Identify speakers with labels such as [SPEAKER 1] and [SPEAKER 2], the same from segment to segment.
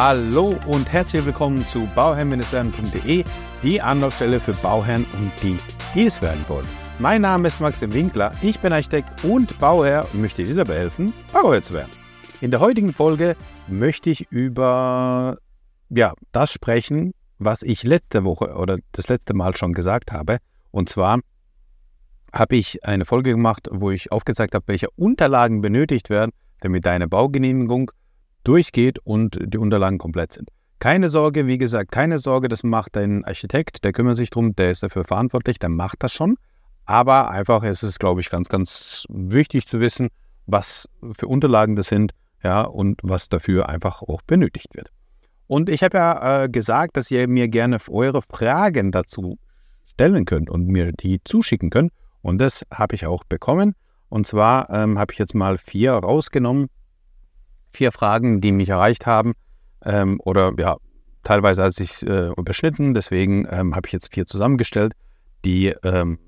[SPEAKER 1] Hallo und herzlich willkommen zu bauherrn-werden.de, die Anlaufstelle für Bauherren und die, die es werden wollen. Mein Name ist Maxim Winkler, ich bin Architekt und Bauherr und möchte dir dabei helfen, Bauherr zu werden. In der heutigen Folge möchte ich über ja, das sprechen, was ich letzte Woche oder das letzte Mal schon gesagt habe. Und zwar habe ich eine Folge gemacht, wo ich aufgezeigt habe, welche Unterlagen benötigt werden, damit deine Baugenehmigung durchgeht und die Unterlagen komplett sind. Keine Sorge, wie gesagt, keine Sorge, das macht dein Architekt, der kümmert sich darum, der ist dafür verantwortlich, der macht das schon. Aber einfach ist es, glaube ich, ganz, ganz wichtig zu wissen, was für Unterlagen das sind, ja, und was dafür einfach auch benötigt wird. Und ich habe ja äh, gesagt, dass ihr mir gerne eure Fragen dazu stellen könnt und mir die zuschicken könnt. Und das habe ich auch bekommen. Und zwar ähm, habe ich jetzt mal vier rausgenommen. Vier Fragen, die mich erreicht haben. Ähm, oder ja, teilweise hat sich äh, überschnitten. Deswegen ähm, habe ich jetzt vier zusammengestellt. Die ähm,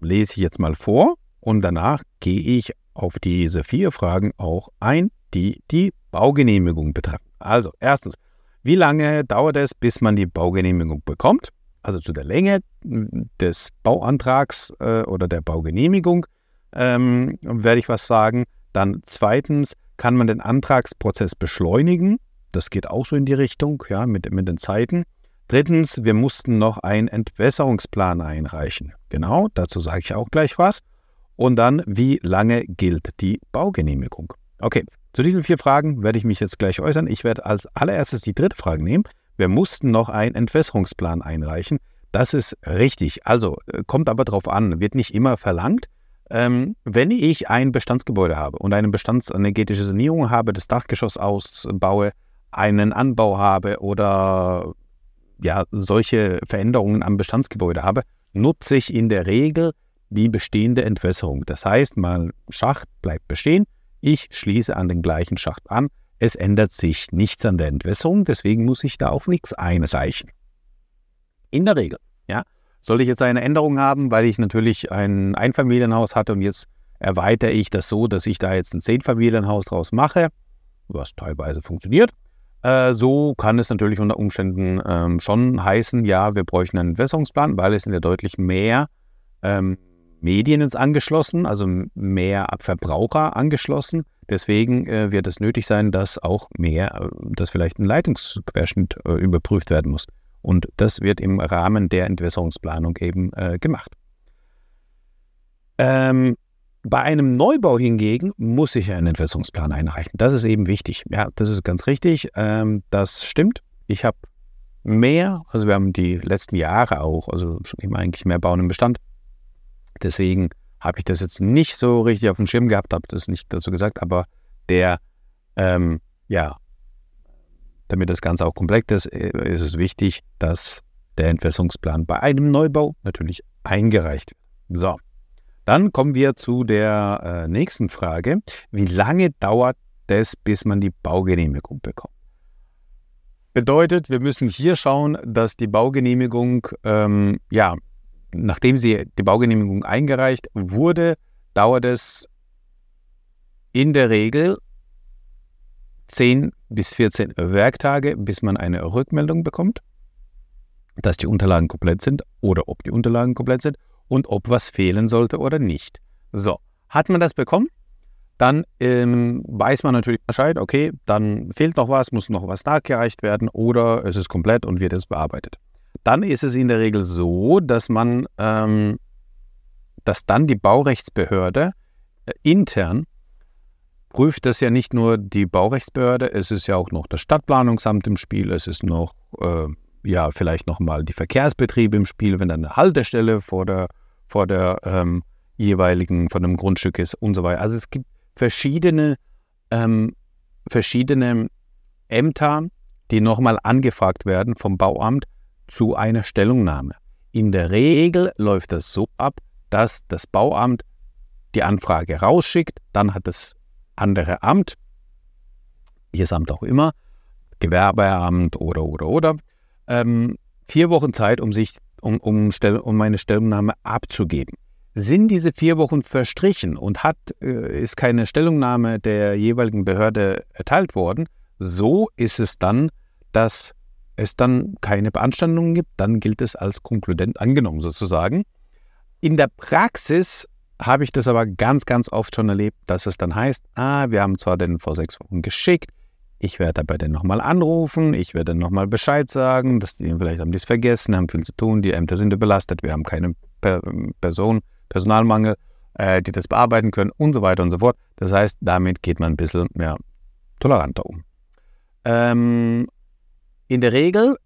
[SPEAKER 1] lese ich jetzt mal vor. Und danach gehe ich auf diese vier Fragen auch ein, die die Baugenehmigung betreffen. Also erstens, wie lange dauert es, bis man die Baugenehmigung bekommt? Also zu der Länge des Bauantrags äh, oder der Baugenehmigung ähm, werde ich was sagen. Dann zweitens, kann man den Antragsprozess beschleunigen? Das geht auch so in die Richtung, ja, mit, mit den Zeiten. Drittens, wir mussten noch einen Entwässerungsplan einreichen. Genau, dazu sage ich auch gleich was. Und dann, wie lange gilt die Baugenehmigung? Okay, zu diesen vier Fragen werde ich mich jetzt gleich äußern. Ich werde als allererstes die dritte Frage nehmen. Wir mussten noch einen Entwässerungsplan einreichen. Das ist richtig. Also äh, kommt aber darauf an, wird nicht immer verlangt. Ähm, wenn ich ein Bestandsgebäude habe und eine bestandsenergetische Sanierung habe, das Dachgeschoss ausbaue, einen Anbau habe oder ja, solche Veränderungen am Bestandsgebäude habe, nutze ich in der Regel die bestehende Entwässerung. Das heißt, mein Schacht bleibt bestehen, ich schließe an den gleichen Schacht an. Es ändert sich nichts an der Entwässerung, deswegen muss ich da auch nichts einreichen. In der Regel, ja. Soll ich jetzt eine Änderung haben, weil ich natürlich ein Einfamilienhaus hatte und jetzt erweitere ich das so, dass ich da jetzt ein Zehnfamilienhaus draus mache, was teilweise funktioniert, äh, so kann es natürlich unter Umständen ähm, schon heißen, ja, wir bräuchten einen Entwässerungsplan, weil es sind ja deutlich mehr ähm, Medien ins angeschlossen, also mehr Verbraucher angeschlossen. Deswegen äh, wird es nötig sein, dass auch mehr, äh, dass vielleicht ein Leitungsquerschnitt äh, überprüft werden muss. Und das wird im Rahmen der Entwässerungsplanung eben äh, gemacht. Ähm, bei einem Neubau hingegen muss ich einen Entwässerungsplan einreichen. Das ist eben wichtig. Ja, das ist ganz richtig. Ähm, das stimmt. Ich habe mehr, also wir haben die letzten Jahre auch, also schon immer eigentlich mehr Bauen im Bestand, Deswegen habe ich das jetzt nicht so richtig auf dem Schirm gehabt, habe das nicht dazu gesagt, aber der, ähm, ja, damit das Ganze auch komplett ist, äh, ist es wichtig, dass der Entwässerungsplan bei einem Neubau natürlich eingereicht wird. So, dann kommen wir zu der äh, nächsten Frage. Wie lange dauert es, bis man die Baugenehmigung bekommt? Bedeutet, wir müssen hier schauen, dass die Baugenehmigung ähm, ja, nachdem sie die Baugenehmigung eingereicht wurde, dauert es in der Regel 10 bis 14 Werktage, bis man eine Rückmeldung bekommt, dass die Unterlagen komplett sind oder ob die Unterlagen komplett sind und ob was fehlen sollte oder nicht. So, hat man das bekommen? Dann ähm, weiß man natürlich Bescheid, okay, dann fehlt noch was, muss noch was nachgereicht werden oder es ist komplett und wird es bearbeitet dann ist es in der Regel so, dass man, ähm, dass dann die Baurechtsbehörde äh, intern prüft das ja nicht nur die Baurechtsbehörde, es ist ja auch noch das Stadtplanungsamt im Spiel, es ist noch, äh, ja, vielleicht nochmal die Verkehrsbetriebe im Spiel, wenn dann eine Haltestelle vor der, vor der ähm, jeweiligen, von dem Grundstück ist und so weiter. Also es gibt verschiedene, ähm, verschiedene Ämter, die nochmal angefragt werden vom Bauamt, zu einer Stellungnahme. In der Regel läuft das so ab, dass das Bauamt die Anfrage rausschickt, dann hat das andere Amt, welches Amt auch immer, Gewerbeamt oder oder oder, ähm, vier Wochen Zeit, um sich um, um, um eine Stellungnahme abzugeben. Sind diese vier Wochen verstrichen und hat, äh, ist keine Stellungnahme der jeweiligen Behörde erteilt worden, so ist es dann dass es dann keine Beanstandungen gibt, dann gilt es als konkludent angenommen sozusagen. In der Praxis habe ich das aber ganz, ganz oft schon erlebt, dass es dann heißt, ah, wir haben zwar den vor sechs Wochen geschickt, ich werde aber den nochmal anrufen, ich werde nochmal Bescheid sagen, dass die vielleicht haben die es vergessen, haben viel zu tun, die Ämter sind überlastet, wir haben keine Person, Personalmangel, äh, die das bearbeiten können und so weiter und so fort. Das heißt, damit geht man ein bisschen mehr toleranter um. Ähm, in der Regel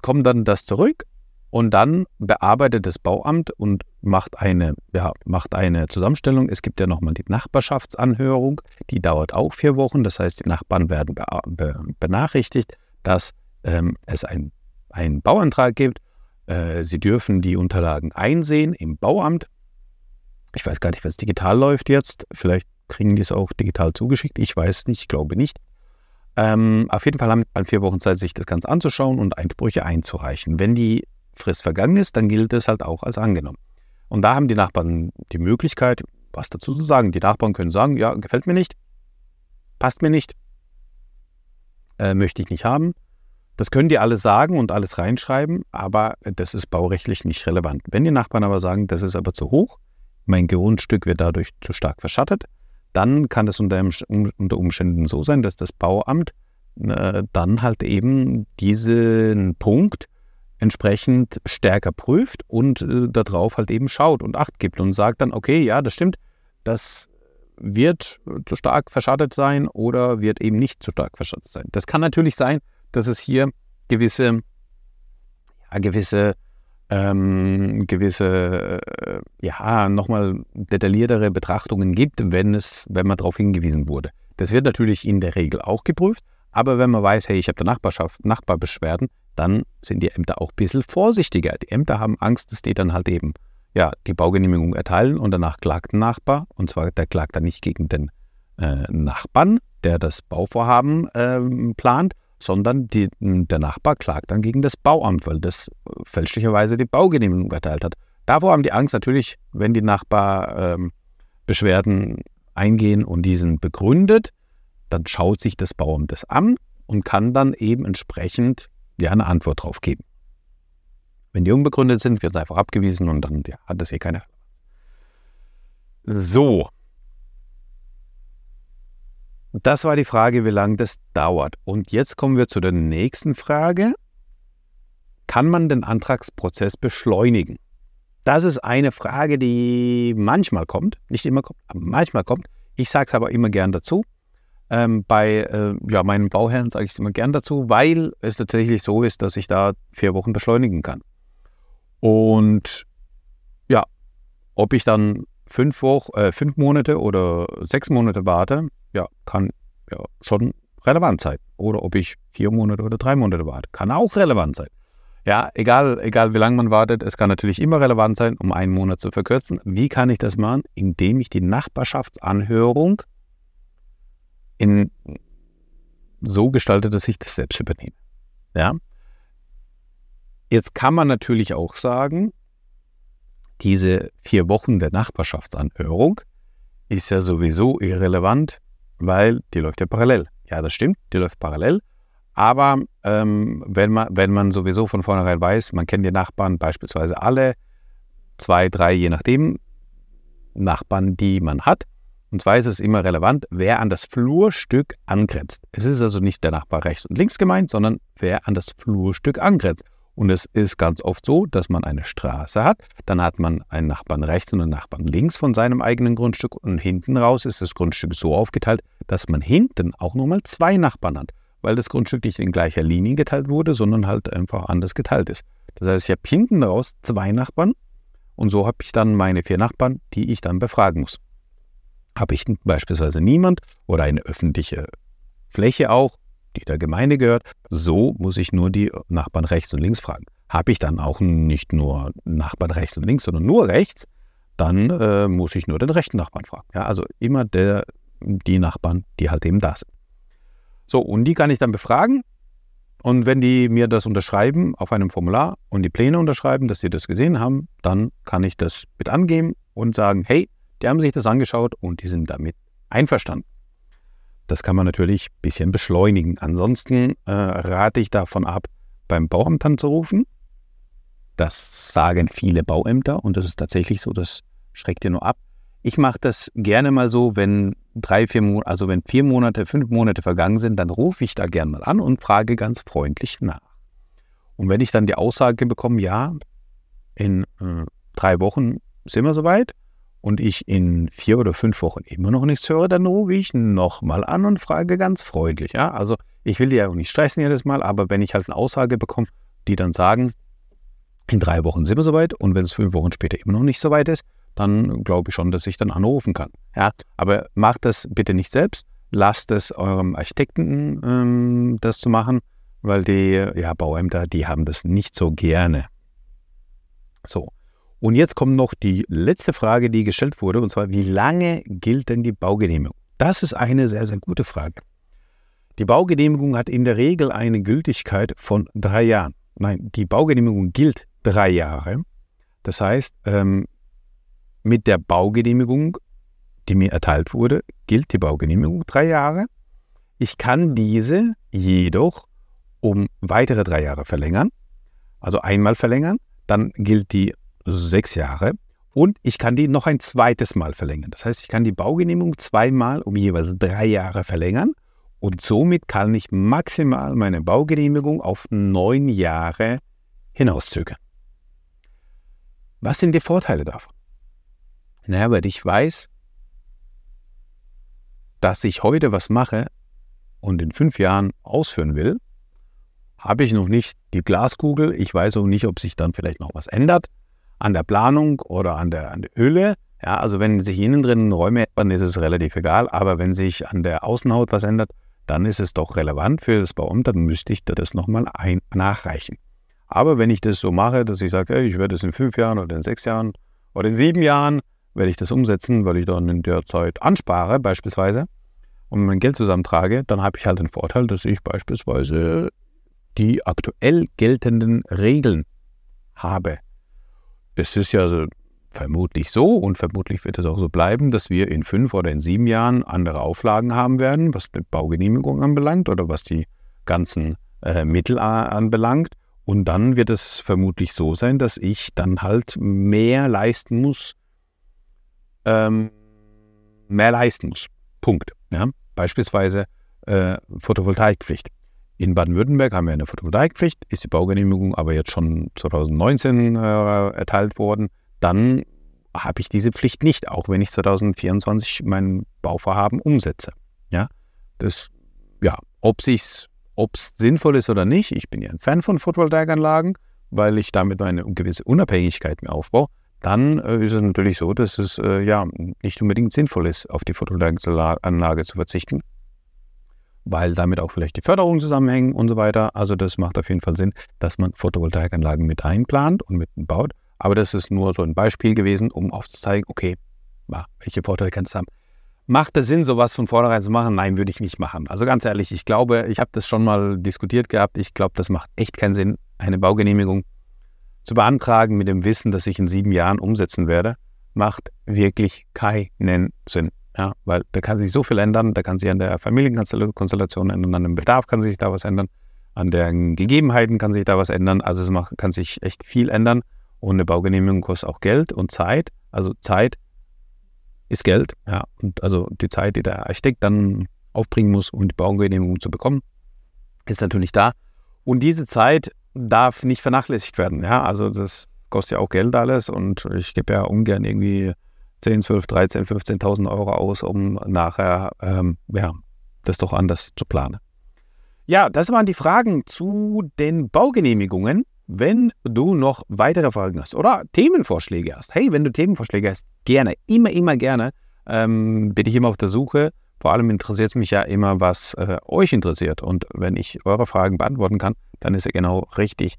[SPEAKER 1] kommt dann das zurück und dann bearbeitet das Bauamt und macht eine, ja, macht eine Zusammenstellung. Es gibt ja nochmal die Nachbarschaftsanhörung, die dauert auch vier Wochen. Das heißt, die Nachbarn werden be be benachrichtigt, dass ähm, es einen Bauantrag gibt. Äh, sie dürfen die Unterlagen einsehen im Bauamt. Ich weiß gar nicht, was digital läuft jetzt. Vielleicht kriegen die es auch digital zugeschickt. Ich weiß nicht, ich glaube nicht. Ähm, auf jeden Fall haben wir vier Wochen Zeit, sich das Ganze anzuschauen und Einsprüche einzureichen. Wenn die Frist vergangen ist, dann gilt es halt auch als angenommen. Und da haben die Nachbarn die Möglichkeit, was dazu zu sagen. Die Nachbarn können sagen, ja, gefällt mir nicht, passt mir nicht, äh, möchte ich nicht haben. Das können die alles sagen und alles reinschreiben, aber das ist baurechtlich nicht relevant. Wenn die Nachbarn aber sagen, das ist aber zu hoch, mein Grundstück wird dadurch zu stark verschattet, dann kann es unter, Umständen so sein, dass das Bauamt äh, dann halt eben diesen Punkt entsprechend stärker prüft und äh, darauf halt eben schaut und Acht gibt und sagt dann, okay, ja, das stimmt, das wird zu stark verschattet sein oder wird eben nicht zu stark verschattet sein. Das kann natürlich sein, dass es hier gewisse, ja, gewisse, ähm, gewisse, äh, ja, nochmal detailliertere Betrachtungen gibt, wenn es, wenn man darauf hingewiesen wurde. Das wird natürlich in der Regel auch geprüft, aber wenn man weiß, hey, ich habe der Nachbarschaft Nachbarbeschwerden, dann sind die Ämter auch ein bisschen vorsichtiger. Die Ämter haben Angst, dass die dann halt eben ja, die Baugenehmigung erteilen und danach klagt ein Nachbar. Und zwar der klagt dann nicht gegen den äh, Nachbarn, der das Bauvorhaben äh, plant, sondern die, der Nachbar klagt dann gegen das Bauamt, weil das fälschlicherweise die Baugenehmigung erteilt hat. Davor haben die Angst natürlich, wenn die Nachbarbeschwerden ähm, eingehen und diesen begründet, dann schaut sich das Bauamt das an und kann dann eben entsprechend ja eine Antwort drauf geben. Wenn die unbegründet sind, wird es einfach abgewiesen und dann ja, hat es eh keine So. Das war die Frage, wie lange das dauert. Und jetzt kommen wir zu der nächsten Frage. Kann man den Antragsprozess beschleunigen? Das ist eine Frage, die manchmal kommt, nicht immer kommt, aber manchmal kommt. Ich sage es aber immer gern dazu. Ähm, bei äh, ja, meinen Bauherren sage ich es immer gern dazu, weil es tatsächlich so ist, dass ich da vier Wochen beschleunigen kann. Und ja, ob ich dann fünf, Wochen, äh, fünf Monate oder sechs Monate warte, ja, kann ja schon relevant sein. Oder ob ich vier Monate oder drei Monate warte, kann auch relevant sein. Ja, egal, egal wie lange man wartet, es kann natürlich immer relevant sein, um einen Monat zu verkürzen. Wie kann ich das machen? Indem ich die Nachbarschaftsanhörung in, so gestalte, dass ich das selbst übernehme. Ja? Jetzt kann man natürlich auch sagen, diese vier Wochen der Nachbarschaftsanhörung ist ja sowieso irrelevant, weil die läuft ja parallel. Ja, das stimmt, die läuft parallel. Aber ähm, wenn, man, wenn man sowieso von vornherein weiß, man kennt die Nachbarn beispielsweise alle, zwei, drei, je nachdem, Nachbarn, die man hat, und zwar ist es immer relevant, wer an das Flurstück angrenzt. Es ist also nicht der Nachbar rechts und links gemeint, sondern wer an das Flurstück angrenzt. Und es ist ganz oft so, dass man eine Straße hat, dann hat man einen Nachbarn rechts und einen Nachbarn links von seinem eigenen Grundstück und hinten raus ist das Grundstück so aufgeteilt, dass man hinten auch nochmal zwei Nachbarn hat, weil das Grundstück nicht in gleicher Linie geteilt wurde, sondern halt einfach anders geteilt ist. Das heißt, ich habe hinten raus zwei Nachbarn und so habe ich dann meine vier Nachbarn, die ich dann befragen muss. Habe ich beispielsweise niemand oder eine öffentliche Fläche auch, die der Gemeinde gehört, so muss ich nur die Nachbarn rechts und links fragen. Habe ich dann auch nicht nur Nachbarn rechts und links, sondern nur rechts, dann äh, muss ich nur den rechten Nachbarn fragen. Ja, also immer der, die Nachbarn, die halt eben da sind. So, und die kann ich dann befragen. Und wenn die mir das unterschreiben auf einem Formular und die Pläne unterschreiben, dass sie das gesehen haben, dann kann ich das mit angeben und sagen, hey, die haben sich das angeschaut und die sind damit einverstanden. das kann man natürlich ein bisschen beschleunigen. Ansonsten äh, rate ich davon ab, beim Bauamt anzurufen. Das sagen viele Bauämter und das ist tatsächlich so, das schreckt dir nur ab. Ich mache das gerne mal so, wenn drei, vier Monate, also wenn vier Monate, fünf Monate vergangen sind, dann rufe ich da gerne mal an und frage ganz freundlich nach. Und wenn ich dann die Aussage bekomme, ja, in äh, drei Wochen sind wir soweit und ich in vier oder fünf Wochen immer noch nichts höre, dann rufe ich nochmal an und frage ganz freundlich. Ja? Also ich will die ja auch nicht stressen jedes Mal, aber wenn ich halt eine Aussage bekomme, die dann sagen, in drei Wochen sind wir soweit und wenn es fünf Wochen später immer noch nicht soweit ist, dann glaube ich schon, dass ich dann anrufen kann. Ja, aber macht das bitte nicht selbst. Lasst es eurem Architekten ähm, das zu machen, weil die ja, Bauämter, die haben das nicht so gerne. So. Und jetzt kommt noch die letzte Frage, die gestellt wurde, und zwar, wie lange gilt denn die Baugenehmigung? Das ist eine sehr, sehr gute Frage. Die Baugenehmigung hat in der Regel eine Gültigkeit von drei Jahren. Nein, die Baugenehmigung gilt drei Jahre. Das heißt, ähm, mit der Baugenehmigung, die mir erteilt wurde, gilt die Baugenehmigung drei Jahre. Ich kann diese jedoch um weitere drei Jahre verlängern, also einmal verlängern, dann gilt die sechs Jahre und ich kann die noch ein zweites Mal verlängern. Das heißt, ich kann die Baugenehmigung zweimal um jeweils drei Jahre verlängern und somit kann ich maximal meine Baugenehmigung auf neun Jahre hinauszögern. Was sind die Vorteile davon? Naja, weil ich weiß, dass ich heute was mache und in fünf Jahren ausführen will, habe ich noch nicht die Glaskugel. Ich weiß auch nicht, ob sich dann vielleicht noch was ändert an der Planung oder an der, an der Hülle. Ja, also wenn sich innen drin Räume ändern, ist es relativ egal. Aber wenn sich an der Außenhaut was ändert, dann ist es doch relevant für das Bauamt. Dann müsste ich das nochmal nachreichen. Aber wenn ich das so mache, dass ich sage, hey, ich werde es in fünf Jahren oder in sechs Jahren oder in sieben Jahren werde ich das umsetzen, weil ich dann in der Zeit anspare beispielsweise und mein Geld zusammentrage, dann habe ich halt den Vorteil, dass ich beispielsweise die aktuell geltenden Regeln habe. Es ist ja vermutlich so und vermutlich wird es auch so bleiben, dass wir in fünf oder in sieben Jahren andere Auflagen haben werden, was die Baugenehmigung anbelangt oder was die ganzen äh, Mittel anbelangt. Und dann wird es vermutlich so sein, dass ich dann halt mehr leisten muss, ähm, mehr leisten muss. Punkt. Ja? Beispielsweise äh, Photovoltaikpflicht. In Baden-Württemberg haben wir eine Photovoltaikpflicht, ist die Baugenehmigung aber jetzt schon 2019 äh, erteilt worden. Dann habe ich diese Pflicht nicht, auch wenn ich 2024 mein Bauvorhaben umsetze. Ja, das, ja, ob es sinnvoll ist oder nicht, ich bin ja ein Fan von Photovoltaikanlagen, weil ich damit eine gewisse Unabhängigkeit mir aufbaue dann äh, ist es natürlich so, dass es äh, ja nicht unbedingt sinnvoll ist, auf die Photovoltaikanlage zu verzichten, weil damit auch vielleicht die Förderung zusammenhängen und so weiter. Also das macht auf jeden Fall Sinn, dass man Photovoltaikanlagen mit einplant und mit baut. Aber das ist nur so ein Beispiel gewesen, um aufzuzeigen, okay, welche Vorteile kann es haben. Macht es Sinn, sowas von vornherein zu machen? Nein, würde ich nicht machen. Also ganz ehrlich, ich glaube, ich habe das schon mal diskutiert gehabt. Ich glaube, das macht echt keinen Sinn, eine Baugenehmigung zu beantragen mit dem Wissen, dass ich in sieben Jahren umsetzen werde, macht wirklich keinen Sinn. Ja, weil da kann sich so viel ändern, da kann sich an der Familienkonstellation ändern, an dem Bedarf kann sich da was ändern, an den Gegebenheiten kann sich da was ändern. Also es macht, kann sich echt viel ändern und eine Baugenehmigung kostet auch Geld und Zeit. Also Zeit ist Geld, ja, und also die Zeit, die der Architekt dann aufbringen muss, um die Baugenehmigung zu bekommen, ist natürlich da. Und diese Zeit darf nicht vernachlässigt werden. Ja, also das kostet ja auch Geld alles und ich gebe ja ungern irgendwie 10, 12, 13, 15.000 Euro aus, um nachher ähm, ja, das doch anders zu planen. Ja, das waren die Fragen zu den Baugenehmigungen. Wenn du noch weitere Fragen hast oder Themenvorschläge hast, hey, wenn du Themenvorschläge hast, gerne, immer, immer gerne, ähm, bin ich immer auf der Suche. Vor allem interessiert es mich ja immer, was äh, euch interessiert. Und wenn ich eure Fragen beantworten kann, dann ist er genau richtig,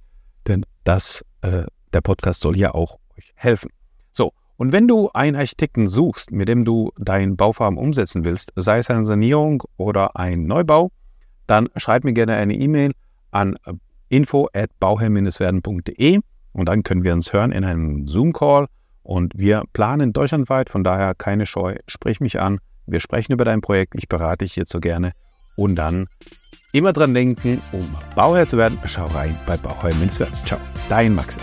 [SPEAKER 1] denn das, äh, der Podcast soll ja auch euch helfen. Und wenn du einen Architekten suchst, mit dem du dein Bauvorhaben umsetzen willst, sei es eine Sanierung oder ein Neubau, dann schreib mir gerne eine E-Mail an info at bauherr-werden.de und dann können wir uns hören in einem Zoom-Call und wir planen deutschlandweit, von daher keine Scheu, sprich mich an, Wir sprechen über dein Projekt, ich berate dich hierzu gerne. Und dann immer dran denken, um Bauherr zu werden, schau rein bei Bauherr Münzwert. Ciao, dein Maxim.